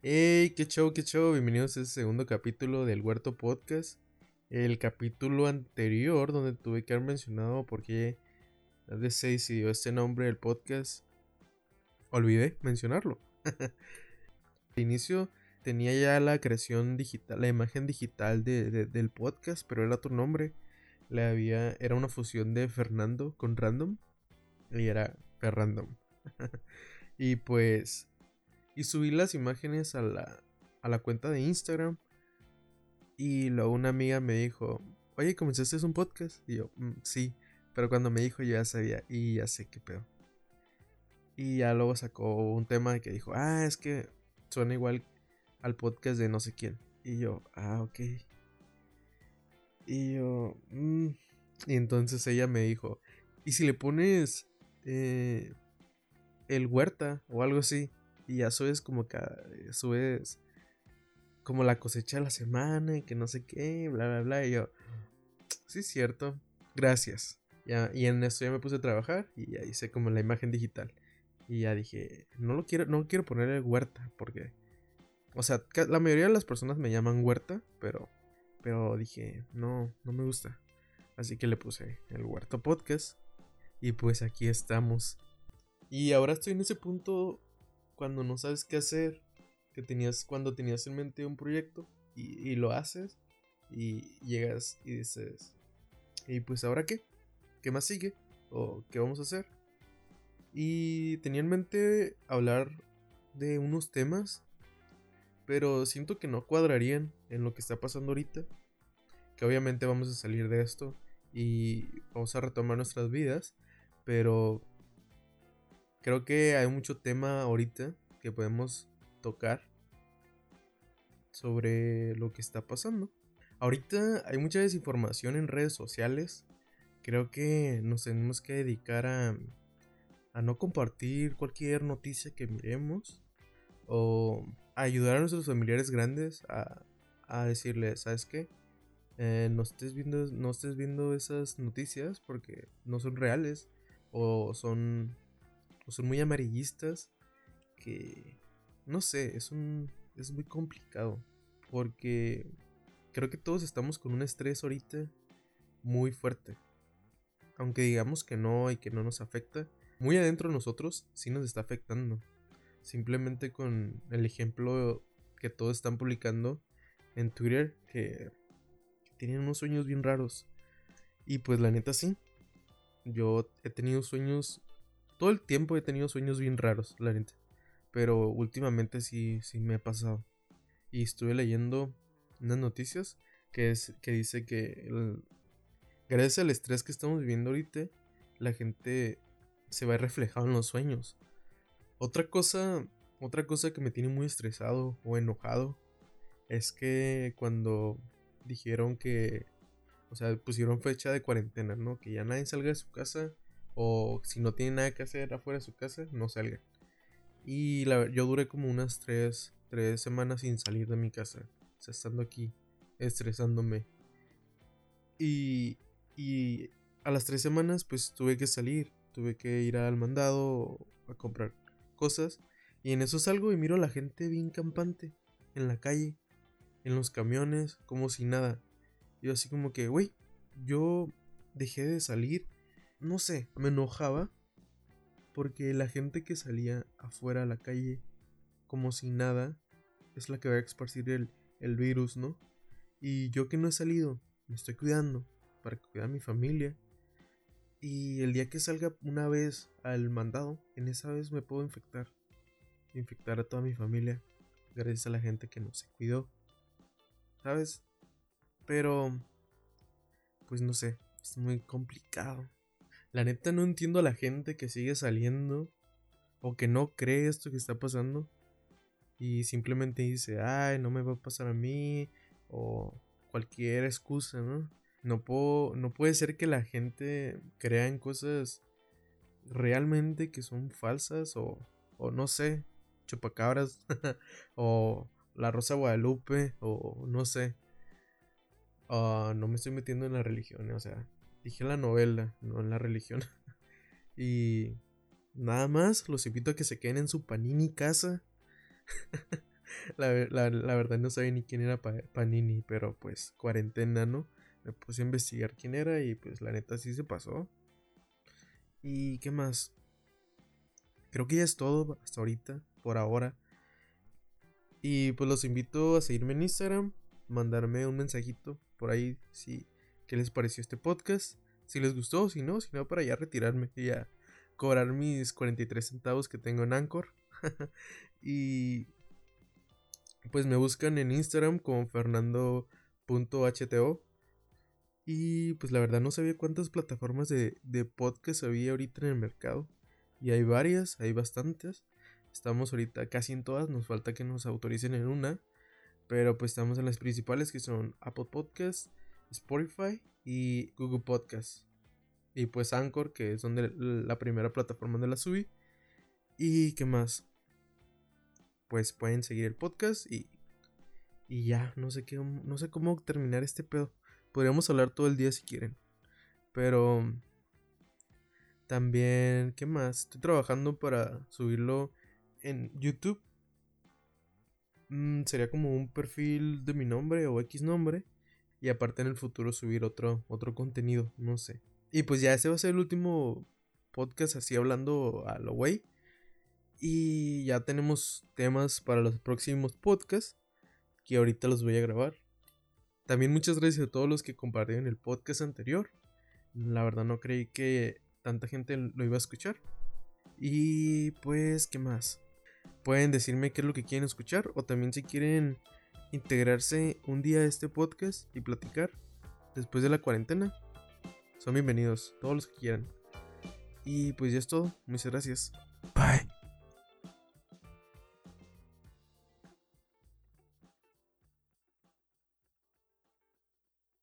Hey, qué show, qué show. Bienvenidos a este segundo capítulo del Huerto Podcast. El capítulo anterior, donde tuve que haber mencionado por qué se decidió este nombre del podcast, olvidé mencionarlo. Al inicio tenía ya la creación digital, la imagen digital del podcast, pero era otro nombre. Le había, era una fusión de Fernando con Random y era Ferrandom. y pues, y subí las imágenes a la, a la cuenta de Instagram. Y luego una amiga me dijo, oye, ¿comenzaste un podcast? Y yo, mm, sí, pero cuando me dijo yo ya sabía y ya sé qué pedo. Y ya luego sacó un tema que dijo, ah, es que suena igual al podcast de no sé quién. Y yo, ah, ok. Y yo, mmm. y entonces ella me dijo, ¿y si le pones eh, el huerta o algo así? Y ya subes como que subes como la cosecha de la semana y que no sé qué, bla, bla, bla. Y yo, sí, es cierto, gracias. Ya, y en eso ya me puse a trabajar y ya hice como la imagen digital. Y ya dije, no lo quiero, no quiero poner el huerta porque o sea, la mayoría de las personas me llaman huerta, pero, pero dije, no, no me gusta. Así que le puse el huerto podcast. Y pues aquí estamos. Y ahora estoy en ese punto cuando no sabes qué hacer. Que tenías, cuando tenías en mente un proyecto y, y lo haces. Y llegas y dices, ¿y pues ahora qué? ¿Qué más sigue? ¿O qué vamos a hacer? Y tenía en mente hablar de unos temas pero siento que no cuadrarían en lo que está pasando ahorita. Que obviamente vamos a salir de esto y vamos a retomar nuestras vidas. Pero creo que hay mucho tema ahorita que podemos tocar sobre lo que está pasando. Ahorita hay mucha desinformación en redes sociales. Creo que nos tenemos que dedicar a, a no compartir cualquier noticia que miremos. O ayudar a nuestros familiares grandes a, a decirles, ¿sabes qué? Eh, no, estés viendo, no estés viendo esas noticias porque no son reales o son, o son muy amarillistas que no sé, es un es muy complicado porque creo que todos estamos con un estrés ahorita muy fuerte. Aunque digamos que no y que no nos afecta, muy adentro de nosotros sí nos está afectando. Simplemente con el ejemplo que todos están publicando en Twitter que, tienen unos sueños bien raros. Y pues la neta sí. Yo he tenido sueños. Todo el tiempo he tenido sueños bien raros, la neta. Pero últimamente sí, sí me ha pasado. Y estuve leyendo unas noticias que, es, que dice que gracias al estrés que estamos viviendo ahorita, la gente se va reflejado en los sueños. Otra cosa, otra cosa que me tiene muy estresado o enojado es que cuando dijeron que, o sea, pusieron fecha de cuarentena, ¿no? Que ya nadie salga de su casa o si no tiene nada que hacer afuera de su casa, no salga. Y yo duré como unas tres, tres semanas sin salir de mi casa, o sea, estando aquí, estresándome. Y, y a las tres semanas pues tuve que salir, tuve que ir al mandado a comprar cosas. Y en eso salgo y miro a la gente bien campante. En la calle. En los camiones. Como si nada. Yo así como que, güey. Yo dejé de salir. No sé. Me enojaba. Porque la gente que salía afuera a la calle. Como si nada. Es la que va a esparcir el, el virus, ¿no? Y yo que no he salido. Me estoy cuidando. Para cuidar a mi familia y el día que salga una vez al mandado, en esa vez me puedo infectar. Infectar a toda mi familia. Gracias a la gente que no se cuidó. ¿Sabes? Pero... Pues no sé. Es muy complicado. La neta no entiendo a la gente que sigue saliendo. O que no cree esto que está pasando. Y simplemente dice, ay, no me va a pasar a mí. O cualquier excusa, ¿no? No, puedo, no puede ser que la gente crea en cosas realmente que son falsas o, o no sé, chupacabras o la Rosa Guadalupe o no sé. Ah, no me estoy metiendo en la religión, o sea, dije la novela, no en la religión. y nada más, los invito a que se queden en su panini casa. la, verdad no sabía ni quién era Panini, pero pues cuarentena, ¿no? Me puse a investigar quién era y pues la neta sí se pasó. ¿Y qué más? Creo que ya es todo hasta ahorita, por ahora. Y pues los invito a seguirme en Instagram, mandarme un mensajito por ahí si qué les pareció este podcast, si les gustó, si no, si no para ya retirarme y ya cobrar mis 43 centavos que tengo en Anchor. y pues me buscan en Instagram como fernando.hto. Y pues la verdad no sabía cuántas plataformas de, de podcast había ahorita en el mercado. Y hay varias, hay bastantes. Estamos ahorita casi en todas, nos falta que nos autoricen en una. Pero pues estamos en las principales que son Apple Podcasts, Spotify y Google Podcasts. Y pues Anchor, que es donde la primera plataforma donde la subí. ¿Y qué más? Pues pueden seguir el podcast y, y ya, no sé qué, no sé cómo terminar este pedo. Podríamos hablar todo el día si quieren. Pero también, ¿qué más? Estoy trabajando para subirlo en YouTube. Mm, sería como un perfil de mi nombre o X nombre. Y aparte en el futuro subir otro, otro contenido, no sé. Y pues ya ese va a ser el último podcast así hablando a lo güey. Y ya tenemos temas para los próximos podcasts que ahorita los voy a grabar. También muchas gracias a todos los que compartieron el podcast anterior. La verdad no creí que tanta gente lo iba a escuchar. Y pues, ¿qué más? Pueden decirme qué es lo que quieren escuchar o también si quieren integrarse un día a este podcast y platicar después de la cuarentena. Son bienvenidos, todos los que quieran. Y pues ya es todo. Muchas gracias. Bye.